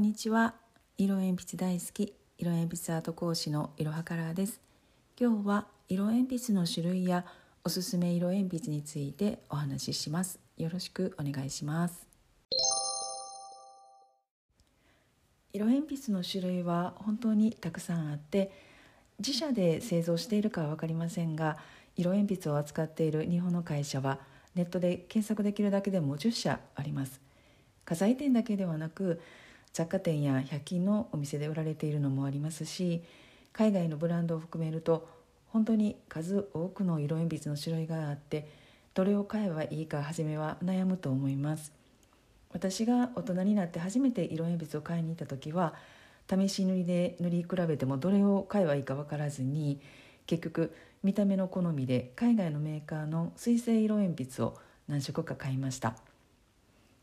んにちは。色鉛筆大好き。色鉛筆アート講師のいろはカラーです。今日は色鉛筆の種類やおすすめ色鉛筆についてお話しします。よろしくお願いします。色鉛筆の種類は本当にたくさんあって自社で製造しているかは分かりませんが色鉛筆を扱っている日本の会社はネットで検索できるだけでも10社あります。家財店だけではなく雑貨店や百均のお店で売られているのもありますし海外のブランドを含めると本当に数多くの色鉛筆の種類があってどれを買えばいいか初めは悩むと思います。私が大人になって初めて色鉛筆を買いに行った時は試し塗りで塗り比べてもどれを買えばいいか分からずに結局見た目の好みで海外のメーカーの水性色鉛筆を何色か買いました。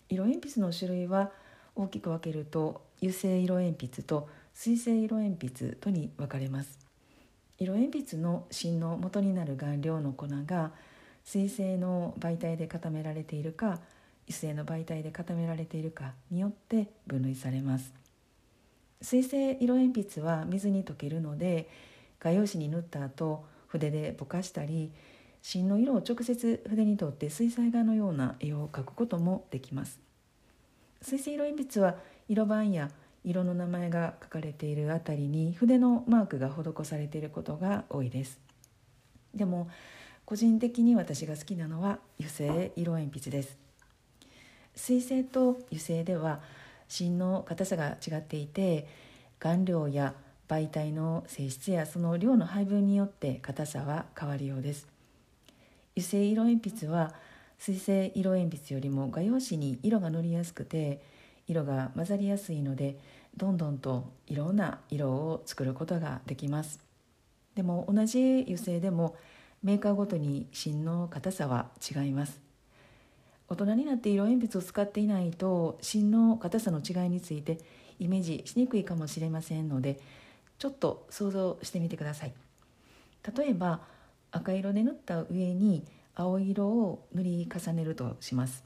色鉛筆の種類は大きく分けると油性色鉛筆と水性色鉛筆とに分かれます。色鉛筆の芯の元になる顔料の粉が水性の媒体で固められているか油性の媒体で固められているかによって分類されます。水性色鉛筆は水に溶けるので画用紙に塗った後筆でぼかしたり芯の色を直接筆に取って水彩画のような絵を描くこともできます。水性色鉛筆は色番や色の名前が書かれているあたりに筆のマークが施されていることが多いです。でも個人的に私が好きなのは油性色鉛筆です。水性と油性では芯の硬さが違っていて顔料や媒体の性質やその量の配分によって硬さは変わるようです。油性色鉛筆は水性色鉛筆よりも画用紙に色が乗りやすくて色が混ざりやすいのでどんどんといろんな色を作ることができます。でも同じ油性でもメーカーごとに芯の硬さは違います。大人になって色鉛筆を使っていないと芯の硬さの違いについてイメージしにくいかもしれませんのでちょっと想像してみてください。例えば赤色で塗った上に青色を塗り重ねるとします。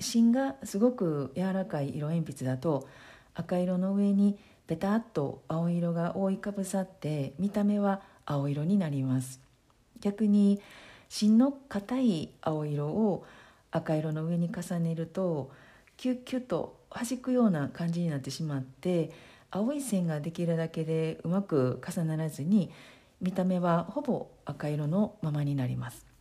芯がすごく柔らかい色鉛筆だと赤色の上にベタっと青色が覆いかぶさって見た目は青色になります。逆に芯の硬い青色を赤色の上に重ねるとキュッキュッと弾くような感じになってしまって青い線ができるだけでうまく重ならずに見た目はほぼ赤色のままになります。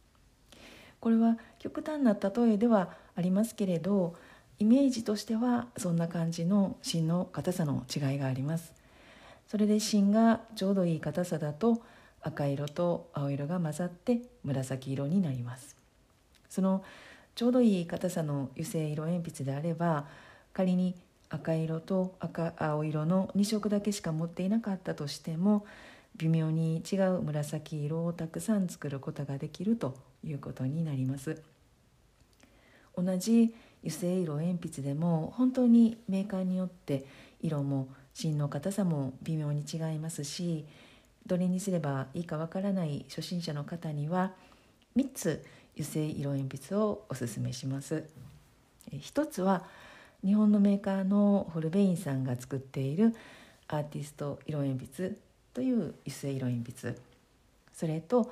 これは極端な例えではありますけれどイメージとしてはそんな感じの芯の硬さの違いがあります。それで芯がちょうどいい硬さだと赤色と青色が混ざって紫色になります。そのちょうどいい硬さの油性色鉛筆であれば仮に赤色と赤青色の2色だけしか持っていなかったとしても微妙に違う紫色をたくさん作ることができるということになります。同じ油性色鉛筆でも本当にメーカーによって色も芯の硬さも微妙に違いますしどれにすればいいかわからない初心者の方には3つ油性色鉛筆をおすすめします。一つは日本のメーカーのホルベインさんが作っているアーティスト色鉛筆という油性色鉛筆。それと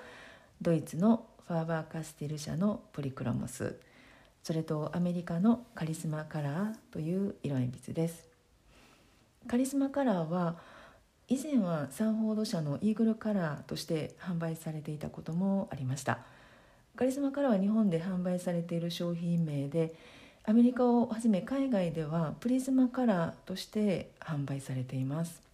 ドイツのファーバーカステル社のポリクロモス。それとアメリカのカリスマカラーという色鉛筆です。カリスマカラーは以前はサンフォード社のイーグルカラーとして販売されていたこともありました。カリスマカラーは日本で販売されている商品名でアメリカをはじめ海外ではプリズマカラーとして販売されています。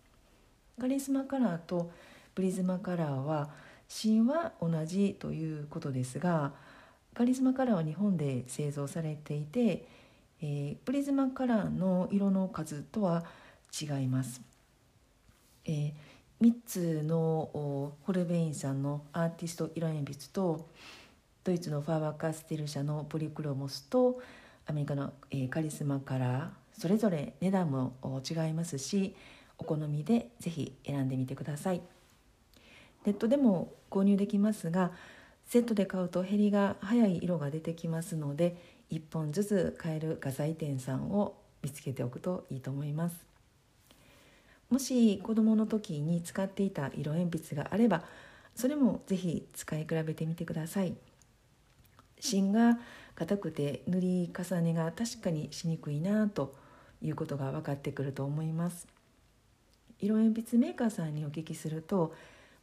カリスマカラーとプリズマカラーは芯は同じということですがカリスマカラーは日本で製造されていて、えー、プリズマカラーの色の数とは違います、えー、3つのホルベインさんのアーティスト色鉛筆とドイツのファーバーカステル社のポリクロモスとアメリカの、えー、カリスマカラーそれぞれ値段も違いますしお好みでぜひ選んでみてください。ネットでも購入できますがセットで買うと減りが早い色が出てきますので1本ずつ買える画材店さんを見つけておくといいと思います。もし子どもの時に使っていた色鉛筆があればそれもぜひ使い比べてみてください。芯が硬くて塗り重ねが確かにしにくいなということが分かってくると思います。色鉛筆メーカーさんにお聞きすると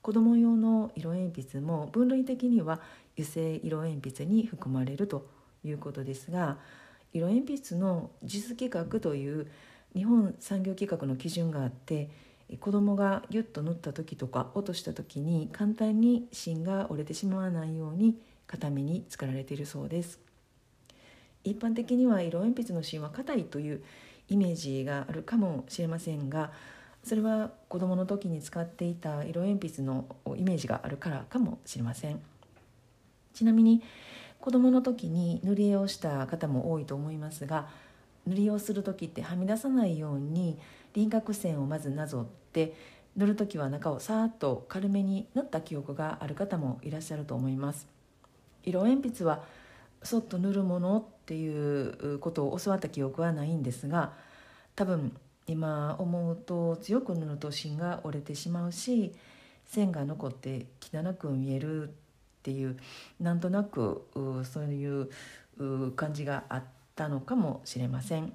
子ども用の色鉛筆も分類的には油性色鉛筆に含まれるということですが色鉛筆の実規格という日本産業規格の基準があって子供がギュッと塗った時とか落とした時に簡単に芯が折れてしまわないように固めに作られているそうです。一般的には色鉛筆の芯は硬いというイメージがあるかもしれませんがそれは子どもの時に使っていた色鉛筆のイメージがあるからかもしれません。ちなみに子どもの時に塗り絵をした方も多いと思いますが塗り絵をする時ってはみ出さないように輪郭線をまずなぞって塗る時は中をさーっと軽めに塗った記憶がある方もいらっしゃると思います。色鉛筆はそっと塗るものっていうことを教わった記憶はないんですが多分今思うと強く塗ると芯が折れてしまうし線が残って汚く見えるっていうなんとなくそういう感じがあったのかもしれません。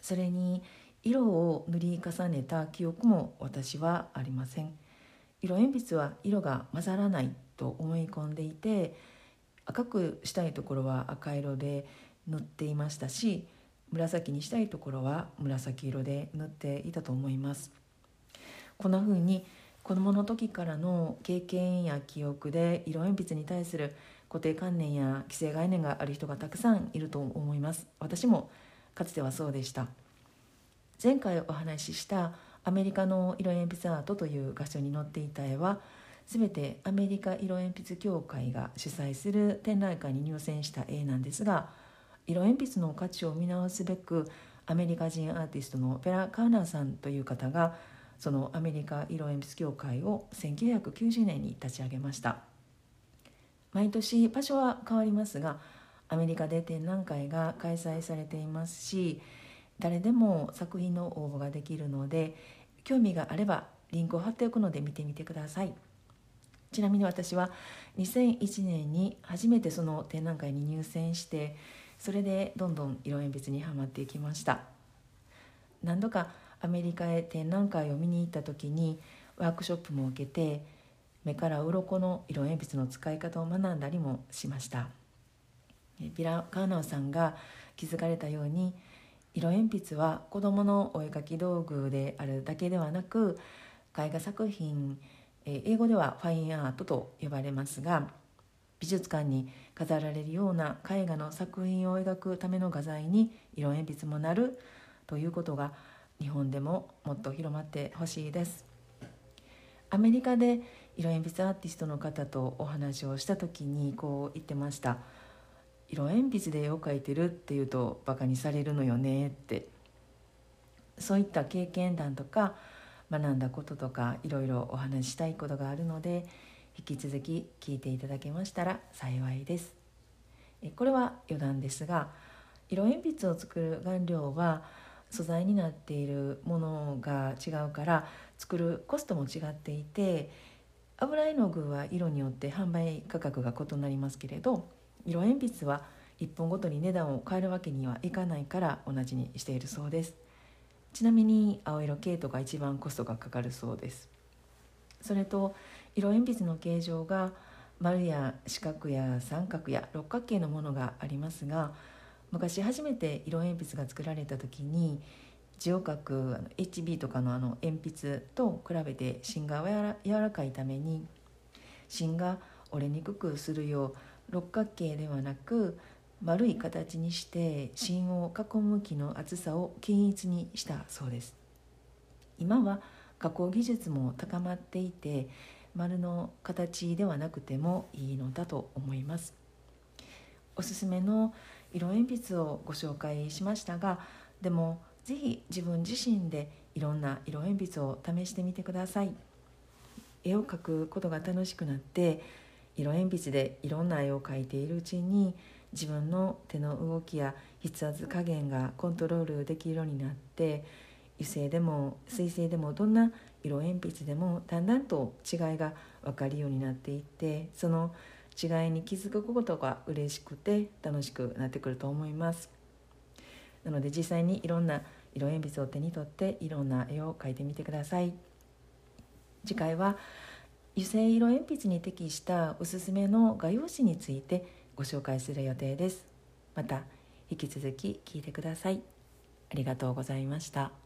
それに色を塗り重ねた記憶も私はありません。色鉛筆は色が混ざらないと思い込んでいて赤くしたいところは赤色で塗っていましたし紫にしたいところは紫色で塗っていたと思います。こんな風に子どもの時からの経験や記憶で色鉛筆に対する固定観念や既成概念がある人がたくさんいると思います。私もかつてはそうでした。前回お話ししたアメリカの色鉛筆アートという画書に載っていた絵は全てアメリカ色鉛筆協会が主催する展覧会に入選した絵なんですが色鉛筆の価値を見直すべくアメリカ人アーティストのペラ・カーナーさんという方がそのアメリカ色鉛筆協会を1990年に立ち上げました。毎年場所は変わりますがアメリカで展覧会が開催されていますし誰でも作品の応募ができるので興味があればリンクを貼っておくので見てみてください。ちなみに私は2001年に初めてその展覧会に入選してそれでどんどん色鉛筆にはまっていきました。何度かアメリカへ展覧会を見に行った時にワークショップも受けて目から鱗の色鉛筆の使い方を学んだりもしました。ビラ・カーナーさんが気づかれたように色鉛筆は子どものお絵描き道具であるだけではなく絵画作品英語ではファインアートと呼ばれますが美術館に飾られるような絵画の作品を描くための画材に色鉛筆もなるということが日本でももっと広まってほしいです。アメリカで色鉛筆アーティストの方とお話をした時にこう言ってました。色鉛筆で絵を描いてるっていうとバカにされるのよねって。そういった経験談とか学んだこととかいろいろお話ししたいことがあるので引き続き聞いていただけましたら幸いです。これは余談ですが色鉛筆を作る顔料は素材になっているものが違うから作るコストも違っていて油絵の具は色によって販売価格が異なりますけれど色鉛筆は1本ごとに値段を変えるわけにはいかないから同じにしているそうですちなみに青色系統が一番コストがかかるそうですそれと色鉛筆の形状が丸や四角や三角や六角形のものがありますが昔初めて色鉛筆が作られた時に字を書く HB とかのあの鉛筆と比べて芯が柔らかいために芯が折れにくくするよう六角形ではなく丸い形にして芯を囲む木の厚さを均一にしたそうです。今は加工技術も高まっていて丸の形ではなくてもいいのだと思います。おすすめの色鉛筆をご紹介しましたがでも是非自分自身でいろんな色鉛筆を試してみてください。絵を描くことが楽しくなって色鉛筆でいろんな絵を描いているうちに自分の手の動きや筆圧加減がコントロールできるようになって油性でも水性でもどんな色鉛筆でもだんだんと違いが分かるようになっていってその違いに気づくことが嬉しくて楽しくなってくると思います。なので実際にいろんな色鉛筆を手に取っていろんな絵を描いてみてください。次回は油性色鉛筆に適したおすすめの画用紙についてご紹介する予定です。また引き続き聞いてください。ありがとうございました。